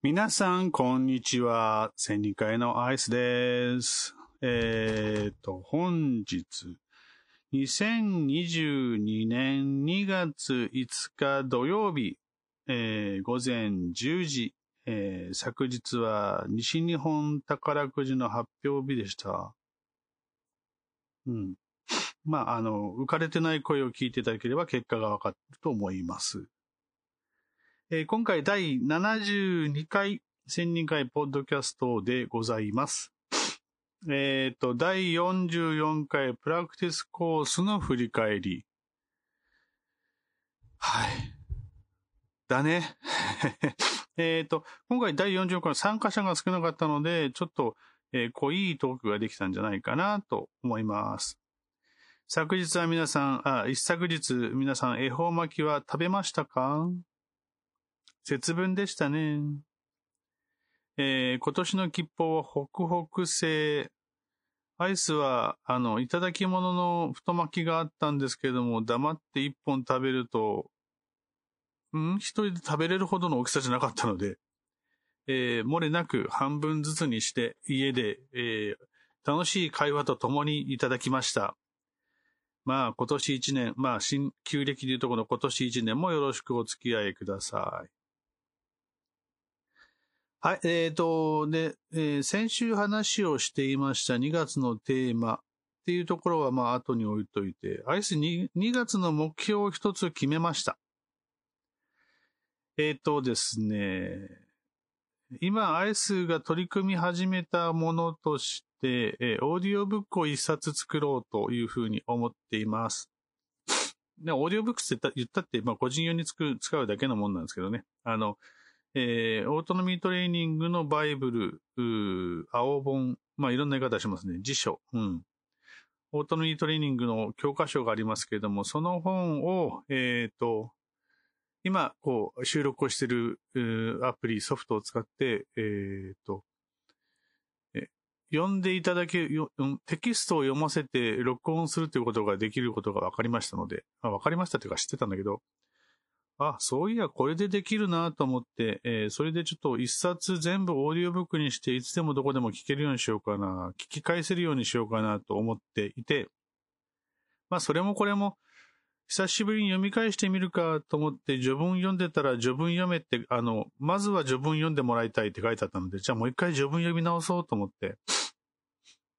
皆さん、こんにちは。千人会のアイスです。えっ、と、本日、2022年2月5日土曜日、えー、午前10時、えー、昨日は西日本宝くじの発表日でした。うん。まあ、あの、浮かれてない声を聞いていただければ結果がわかると思います。えー、今回第72回千人会ポッドキャストでございます。えっ、ー、と、第44回プラクティスコースの振り返り。はい。だね。えっと、今回第44回参加者が少なかったので、ちょっと、えー、濃いトークができたんじゃないかなと思います。昨日は皆さん、あ、一昨日皆さん恵方巻きは食べましたか？節分でしたね。えー、今年の吉報はホクホク製。アイスは、あの、いただき物の太巻きがあったんですけども、黙って一本食べると、ん？一人で食べれるほどの大きさじゃなかったので、えー、漏れなく半分ずつにして家で、えー、楽しい会話と共にいただきました。まあ、今年一年、まあ、新旧暦でいうとこの今年一年もよろしくお付き合いください。はい、えっ、ー、と、で、えー、先週話をしていました2月のテーマっていうところはまあ後に置いといて、アイス 2, 2月の目標を一つ決めました。えっ、ー、とですね、今アイスが取り組み始めたものとして、え、オーディオブックを一冊作ろうというふうに思っています。で、オーディオブックって言ったって、まあ個人用に使うだけのもんなんですけどね。あの、えー、オートノミートレーニングのバイブル、青本、まあいろんな言い方しますね。辞書。うん。オートノミートレーニングの教科書がありますけれども、その本を、えっ、ー、と、今、こう、収録をしているアプリ、ソフトを使って、えっ、ー、と、読んでいただけ、テキストを読ませて録音するということができることが分かりましたので、あ分かりましたというか知ってたんだけど、あ、そういや、これでできるなと思って、えー、それでちょっと一冊全部オーディオブックにして、いつでもどこでも聞けるようにしようかな、聞き返せるようにしようかなと思っていて、まあ、それもこれも、久しぶりに読み返してみるかと思って、序文読んでたら序文読めって、あの、まずは序文読んでもらいたいって書いてあったので、じゃあもう一回序文読み直そうと思って、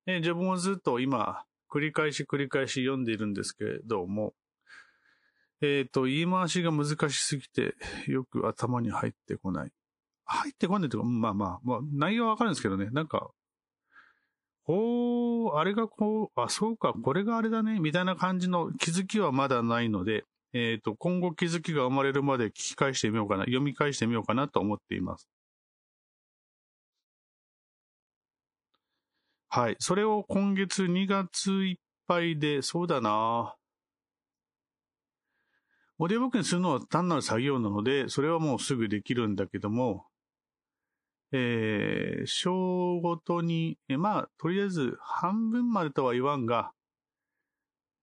え序文をずっと今、繰り返し繰り返し読んでいるんですけれども、えっ、ー、と、言い回しが難しすぎて、よく頭に入ってこない。入ってこないというか、まあまあ、まあ、内容はわかるんですけどね、なんか、おー、あれがこう、あ、そうか、これがあれだね、みたいな感じの気づきはまだないので、えっ、ー、と、今後気づきが生まれるまで聞き返してみようかな、読み返してみようかなと思っています。はい。それを今月2月いっぱいで、そうだなオーディオブックにするのは単なる作業なので、それはもうすぐできるんだけども、えー、章ごとに、えまあ、とりあえず半分までとは言わんが、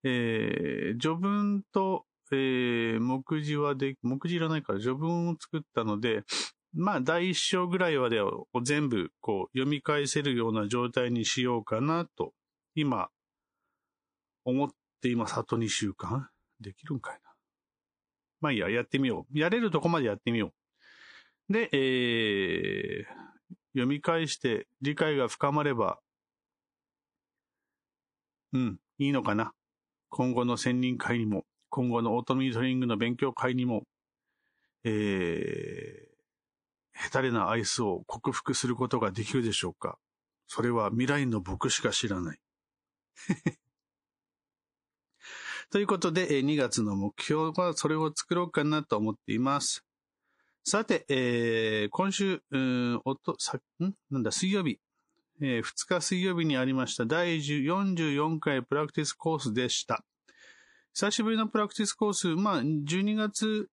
えー、序文と、えー、目次はで、目次いらないから序文を作ったので、まあ、第一章ぐらいまでを全部、こう、読み返せるような状態にしようかなと、今、思っています。あと2週間？できるんかいな？まあいいや、やってみよう。やれるとこまでやってみよう。で、えー、読み返して理解が深まれば、うん、いいのかな。今後の専任会にも、今後のオートミートリングの勉強会にも、えー、下手れなアイスを克服することができるでしょうか。それは未来の僕しか知らない。ということで、2月の目標はそれを作ろうかなと思っています。さて、えー、今週、うん、おと、さ、ん？なんだ、水曜日。えー、2日水曜日にありました第44回プラクティスコースでした。久しぶりのプラクティスコース、まあ、12月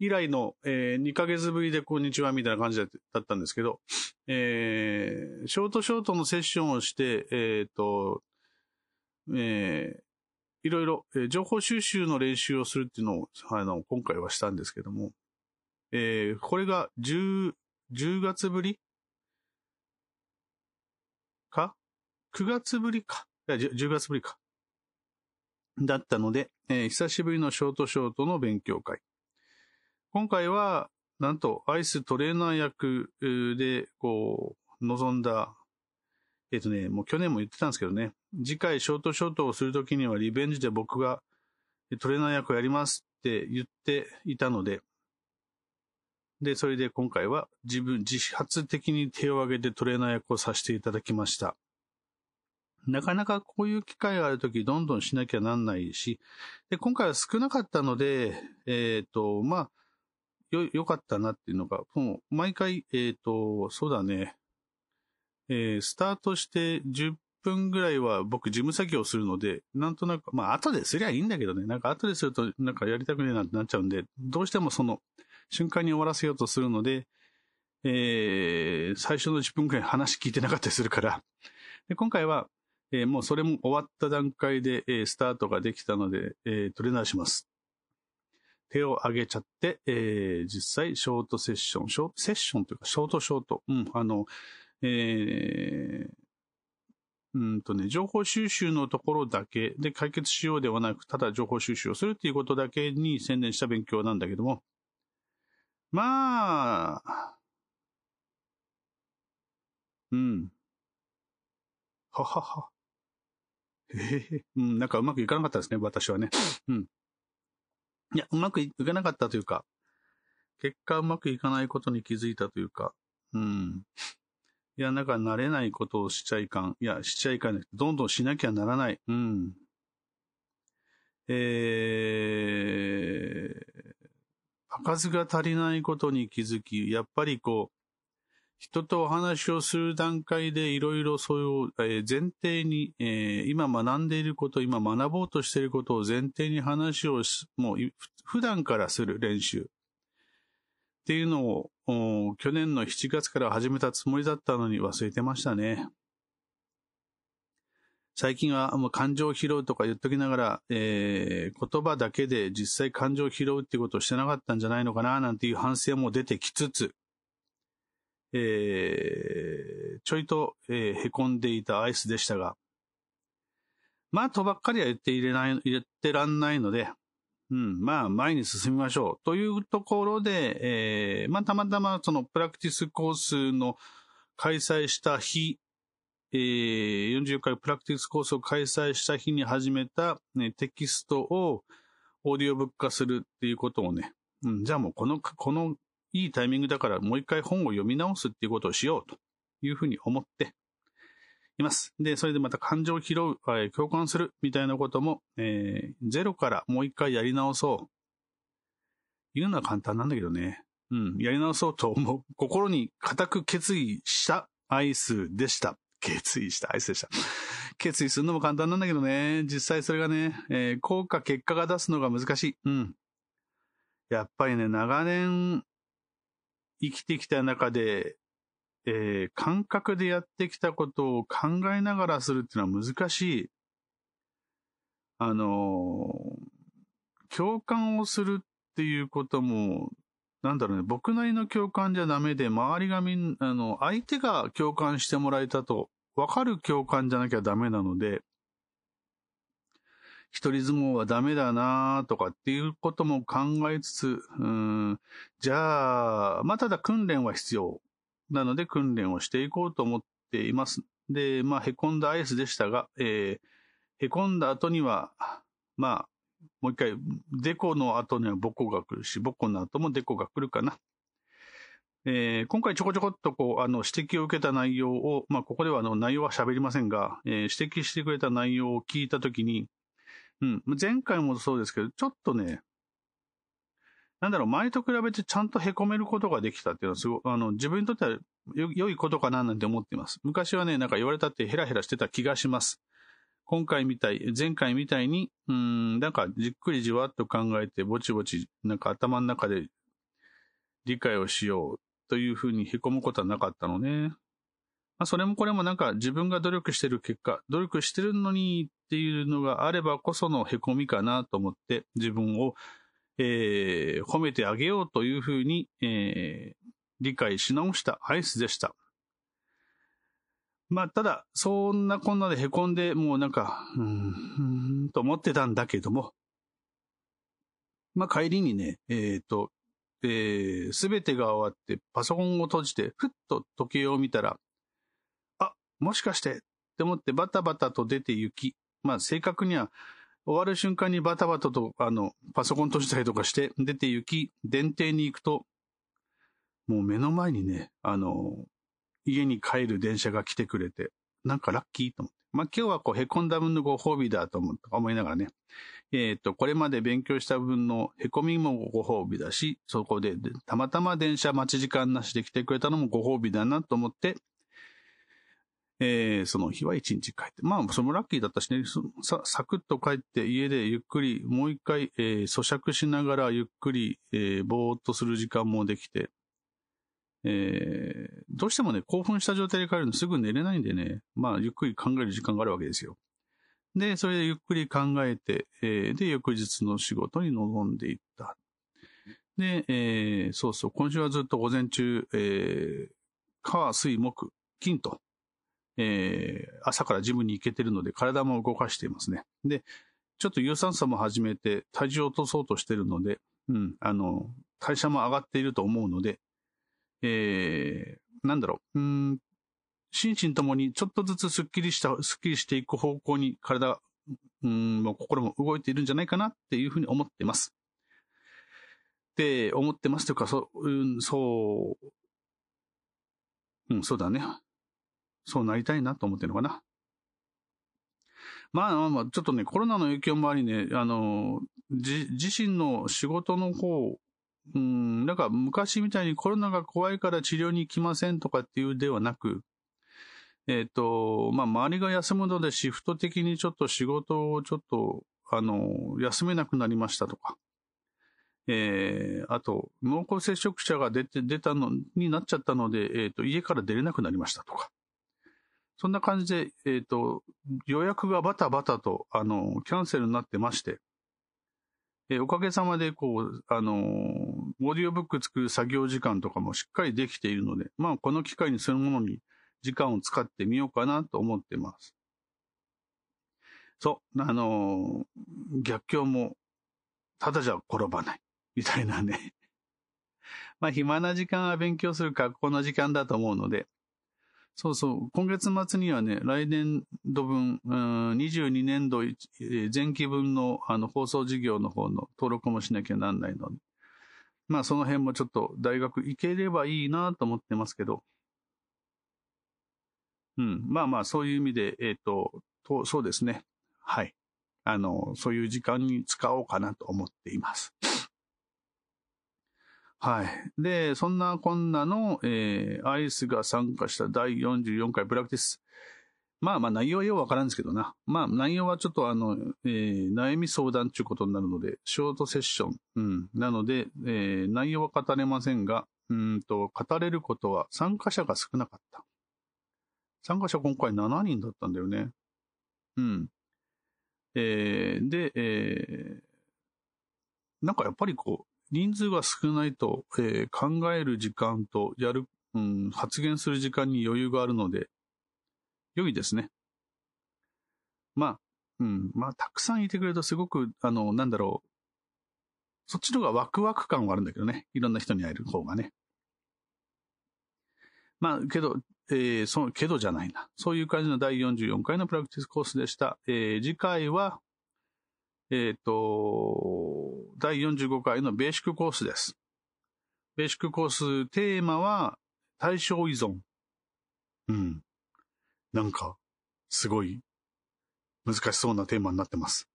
以来の、えー、2ヶ月ぶりでこんにちはみたいな感じだったんですけど、えー、ショートショートのセッションをして、えっ、ー、と、えー、いろいろ、えー情報収集の練習をするっていうのを、あの、今回はしたんですけども、えーこれが10、10月ぶりか ?9 月ぶりか。いや、10 10月ぶりか。だったので、えー久しぶりのショートショートの勉強会。今回は、なんと、アイストレーナー役で、こう、臨んだ、えっ、とね、もう去年も言ってたんですけどね、次回ショートショートをするときにはリベンジで僕がトレーナー役をやりますって言っていたので、で、それで今回は自分、自発的に手を挙げてトレーナー役をさせていただきました。なかなかこういう機会があるとき、どんどんしなきゃなんないし、で、今回は少なかったので、えっ、と、まあ、よ、良かったなっていうのが、もう、毎回、えっ、と、そうだね、えースタートして10分ぐらいは僕事務作業するので、なんとなく、まあ後ですりゃいいんだけどね、なんか後でするとなんかやりたくねえなってなっちゃうんで、どうしてもその瞬間に終わらせようとするので、えー最初の10分くらい話聞いてなかったりするから、で今回は、えーもうそれも終わった段階で、えースタートができたので、えートレーナーします。手を挙げちゃって、えー実際ショートセッション、ショートセッションというか、ショートショート、うん、あの、えーうんとね、情報収集のところだけで解決しようではなく、ただ情報収集をするっていうことだけに専念した勉強なんだけども、まあ、うん。ははは。へへへ。うん、なんかうまくいかなかったですね、私はね。うん。いや、うまくいかなかったというか、結果うまくいかないことに気づいたというか、うん。いや、なんか慣れないことをしちゃいかん。いや、しちゃいかん。どんどんしなきゃならない。うん。えー、開かずが足りないことに気づき、やっぱりこう、人とお話をする段階でいろいろそういう、えー前提に、えー今学んでいること、今学ぼうとしていることを前提に話をし、もう普段からする練習。っていうのを、去年の7月から始めたつもりだったのに忘れてましたね。最近はもう感情を拾うとか言っときながら、えー言葉だけで実際感情を拾うってことをしてなかったんじゃないのかななんていう反省も出てきつつ、えーちょいと、えーへこんでいたアイスでしたが、まあとばっかりは言っていれない、言ってらんないので、うん、まあ前に進みましょう。というところで、えーまあたまたまそのプラクティスコースの開催した日、えー40回プラクティスコースを開催した日に始めた、ね、テキストをオーディオブック化するっていうことをね、うん、じゃあもうこの、このいいタイミングだからもう一回本を読み直すっていうことをしようというふうに思っています。で、それでまた感情を拾う、共感するみたいなことも、えーゼロからもう一回やり直そう。言うのは簡単なんだけどね。うん、やり直そうと思う。心に固く決意したアイスでした。決意したアイスでした。決意するのも簡単なんだけどね。実際それがね、えー効果、結果が出すのが難しい。うん。やっぱりね、長年生きてきた中で、えー感覚でやってきたことを考えながらするっていうのは難しい。あのー共感をするっていうことも、なんだろうね、僕なりの共感じゃダメで、周りがみんあの、相手が共感してもらえたと、わかる共感じゃなきゃダメなので、一人相撲はダメだなとかっていうことも考えつつ、うん、じゃあ、まあ、ただ訓練は必要。なので訓練をしていこうと思っています。で、まあ、へこんだアイスでしたが、えー、へこんだ後には、まあ、もう一回、デコの後にはボコが来るし、ボコの後もデコが来るかな。えー今回ちょこちょこっとこう、あの、指摘を受けた内容を、まあ、ここではあの、内容は喋りませんが、えー指摘してくれた内容を聞いたときに、うん、前回もそうですけど、ちょっとね、なんだろう、前と比べてちゃんと凹めることができたっていうのはすご、あの、自分にとっては良いことかななんて思っています。昔はね、なんか言われたってヘラヘラしてた気がします。今回みたい、前回みたいに、うん、なんかじっくりじわっと考えて、ぼちぼち、なんか頭の中で理解をしようというふうに凹むことはなかったのね。まあ、それもこれもなんか自分が努力してる結果、努力してるのにっていうのがあればこその凹みかなと思って自分を、えー、褒めてあげようというふうに、えー、理解し直したアイスでした。まあ、ただ、そんなこんなで凹んで、もうなんか、うーん、と思ってたんだけども、まあ、帰りにね、えっ、ー、と、えす、べてが終わって、パソコンを閉じて、ふっと時計を見たら、あ、もしかして、って思ってバタバタと出て行き、まあ、正確には、終わる瞬間にバタバタと、あの、パソコン閉じたりとかして出て行き、電停に行くと、もう目の前にね、あの、家に帰る電車が来てくれて、なんかラッキーと思って。まあ、今日はこう、凹んだ分のご褒美だと思思いながらね、えっ、ー、と、これまで勉強した分の凹みもご褒美だし、そこでたまたま電車待ち時間なしで来てくれたのもご褒美だなと思って、えー、その日は一日帰って。まあ、それもラッキーだったしね、さ、サクッと帰って家でゆっくり、もう一回、えー、咀嚼しながらゆっくり、えー、ぼーっとする時間もできて、えー、どうしてもね、興奮した状態で帰るのすぐ寝れないんでね、まあ、ゆっくり考える時間があるわけですよ。で、それでゆっくり考えて、えー、で、翌日の仕事に臨んでいった。で、えー、そうそう、今週はずっと午前中、えー、火、水、木、金と、えー、朝からジムに行けてるので体も動かしていますね。で、ちょっと有酸素も始めて体重を落とそうとしてるので、うん、あの、代謝も上がっていると思うので、えー、なんだろう、うん、心身ともにちょっとずつスッキリした、スッキリしていく方向に体、うん、もう心も動いているんじゃないかなっていうふうに思ってます。って思ってますというか、そう、うん、そう、うん、そうだね。そうなりたいなと思ってるのかな。まあまあ、ちょっとね、コロナの影響もありね、あの、自身の仕事の方うん、なんか昔みたいにコロナが怖いから治療に行きませんとかっていうではなく、えっ、ー、と、まあ、周りが休むのでシフト的にちょっと仕事をちょっと、あの、休めなくなりましたとか、えー、あと、濃厚接触者が出て、出たのになっちゃったので、えっ、ー、と、家から出れなくなりましたとか。そんな感じで、えっ、ー、と、予約がバタバタと、あの、キャンセルになってまして、えおかげさまで、こう、あのオーディオブック作る作業時間とかもしっかりできているので、まあ、この機会にそういうものに時間を使ってみようかなと思ってます。そう、あの逆境も、ただじゃ転ばない、みたいなね まあ、暇な時間は勉強する学校の時間だと思うので、そうそう。今月末にはね、来年度分、うん、22年度前期分のあの放送事業の方の登録もしなきゃなんないので、まあその辺もちょっと大学行ければいいなと思ってますけど、うん。まあまあそういう意味で、えっ、ー、と、と、そうですね。はい。あの、そういう時間に使おうかなと思っています。はい。で、そんなこんなの、えー、アイスが参加した第44回プラックティス。まあまあ内容はようわからんですけどな。まあ内容はちょっとあの、えー、悩み相談っていうことになるので、ショートセッション。うん。なので、えー、内容は語れませんが、うんと、語れることは参加者が少なかった。参加者今回7人だったんだよね。うん。えー、で、えー、なんかやっぱりこう、人数が少ないと、えー、考える時間とやる、うん、発言する時間に余裕があるので、良いですね。まあ、うん、まあ、たくさんいてくれるとすごく、あの、なんだろう、そっちの方がワクワク感はあるんだけどね。いろんな人に会える方がね。まあ、けど、えー、その、けどじゃないな。そういう感じの第44回のプラクティスコースでした。えー、次回は、えっ、ー、と、第45回のベーシックコースです。ベーシックコース、テーマは、対象依存。うん。なんか、すごい、難しそうなテーマになってます。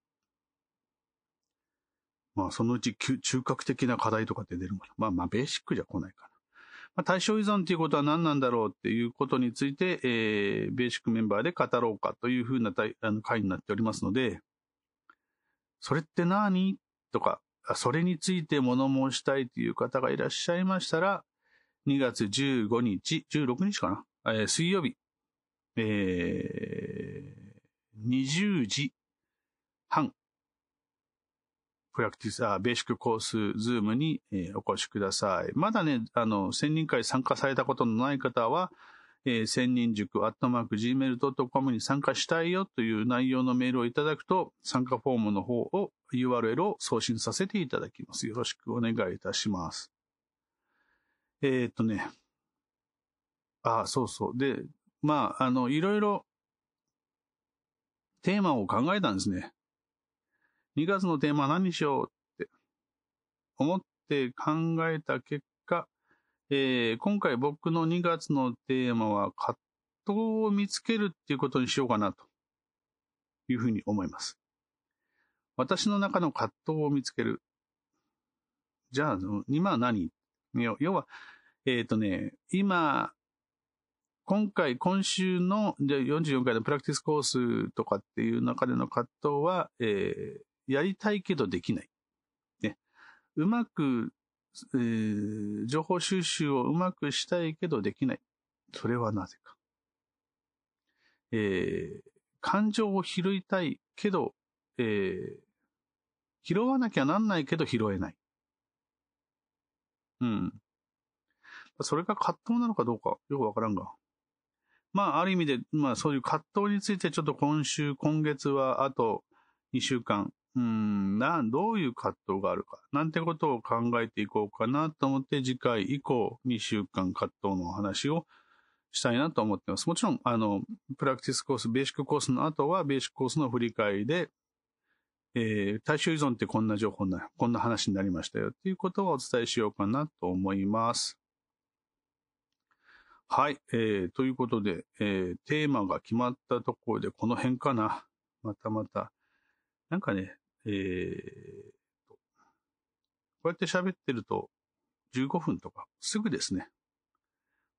まあ、そのうち中核的な課題とかって出るもの。まあまあ、ベーシックじゃ来ないかな。まあ、対象依存っていうことは何なんだろうっていうことについて、えー、ベーシックメンバーで語ろうかというふうなあの回になっておりますので、それって何？とか、それについて物申したいという方がいらっしゃいましたら、2月15日、16日かな、えー、水曜日、えー、20時半、プラクティス、あ、ベーシックコース、 Zoom に、えー、お越しください。まだね、あの、1000人会参加されたことのない方は、えー、千人塾アットマーク gmail.com に参加したいよという内容のメールをいただくと、参加フォームの方を、URL を送信させていただきます。よろしくお願いいたします。えー、っとね、あ、そうそう。で、まあ、あの、いろいろ、テーマを考えたんですね。2月のテーマ何にしようって思って考えた結、えー、今回僕の2月のテーマは葛藤を見つけるっていうことにしようかなというふうに思います。私の中の葛藤を見つける。じゃあ、今は何？要は、えっ、ー、とね、今、今回、今週の44回のプラクティスコースとかっていう中での葛藤は、えー、やりたいけどできない。ね。うまく、えー、情報収集をうまくしたいけどできない。それはなぜか。えー、感情を拾いたいけど、えー、拾わなきゃなんないけど拾えない。うん。それが葛藤なのかどうかよくわからんが。まあ、ある意味で、まあ、そういう葛藤についてちょっと今週、今月はあと2週間、うん、な、どういう葛藤があるか、なんてことを考えていこうかなと思って、次回以降2週間葛藤の話をしたいなと思ってます。もちろん、あの、プラクティスコース、ベーシックコースの後は、ベーシックコースの振り返りで、えー、対象依存ってこんな情報な、こんな話になりましたよっていうことをお伝えしようかなと思います。はい。えー、ということで、えー、テーマが決まったところでこの辺かな。またまた。なんかね、えー、こうやって喋ってると15分とかすぐですね。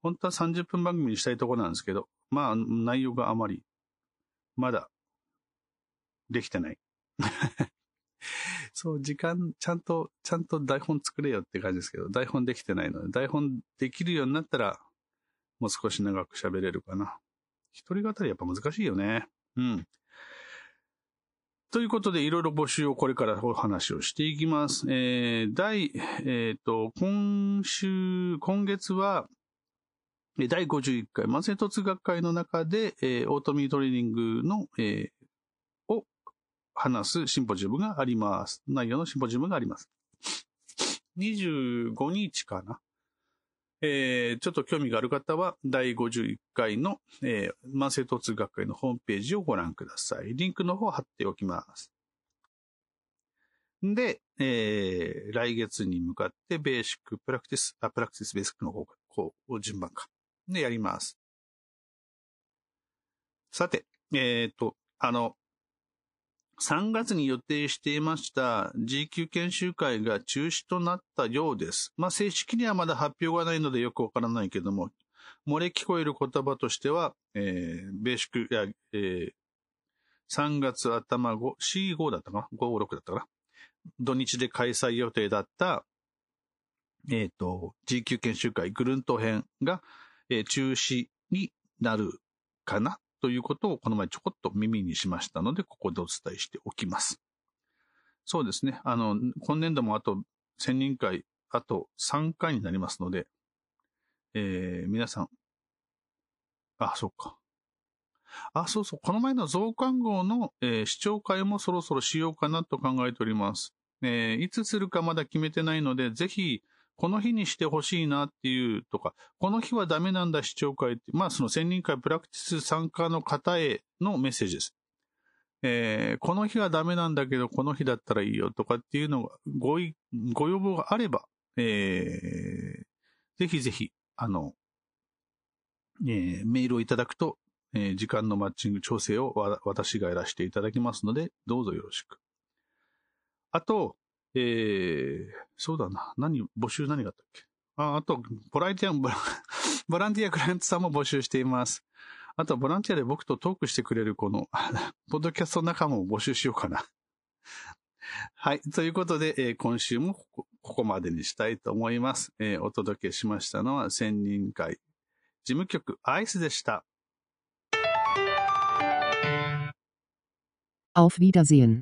本当は30分番組にしたいところなんですけど、まあ内容があまりまだできてない。そう、時間、ちゃんと、ちゃんと台本作れよって感じですけど、台本できてないので、台本できるようになったら、もう少し長く喋れるかな。一人語りやっぱ難しいよね。うん。ということで、いろいろ募集をこれからお話をしていきます。えー、第、えっ、ー、と、今週、今月は、第51回、慢性突学会の中で、えー、オートミートレーニングの、えー、を話すシンポジウムがあります。内容のシンポジウムがあります。25日かな？えー、ちょっと興味がある方は、第51回の、えー、慢性疼痛学会のホームページをご覧ください。リンクの方を貼っておきます。で、えー、来月に向かってベーシックプラクティス、あ、プラクティスベーシックの方が、こう、順番か。で、やります。さて、えっ、ー、と、あの、3月に予定していました G 級研修会が中止となったようです。まあ、正式にはまだ発表がないのでよくわからないけども、漏れ聞こえる言葉としては、えー、ベーシックや、えー、3月頭5、C5 だったかな ?5、6だったかな？土日で開催予定だった、えっ、ー、と、G 級研修会グルント編が、えー、中止になるかな？ということをこの前ちょこっと耳にしましたので、ここでお伝えしておきます。そうですね。あの、今年度もあと1000人会、あと3回になりますので、えー、皆さん、あ、そっか。あ、そうそう。この前の増刊号の、えー、視聴会もそろそろしようかなと考えております。えー、いつするかまだ決めてないので、ぜひ、この日にしてほしいなっていうとか、この日はダメなんだ視聴会って、まあその千人会プラクティス参加の方へのメッセージです。えー、この日はダメなんだけど、この日だったらいいよとかっていうのが、ごい、ご要望があれば、えー、ぜひぜひ、あの、えー、メールをいただくと、えー、時間のマッチング調整を私がやらせていただきますので、どうぞよろしく。あと、えー、そうだな。何、募集何があったっけ？あ、あと、ボランティア、ボランティアクライアントさんも募集しています。あとボランティアで僕とトークしてくれるこの、ポッドキャスト仲間を募集しようかな。はい。ということで、えー、今週もここまでにしたいと思います。えー、お届けしましたのは、千人会事務局アイスでした。Auf Wiedersehen.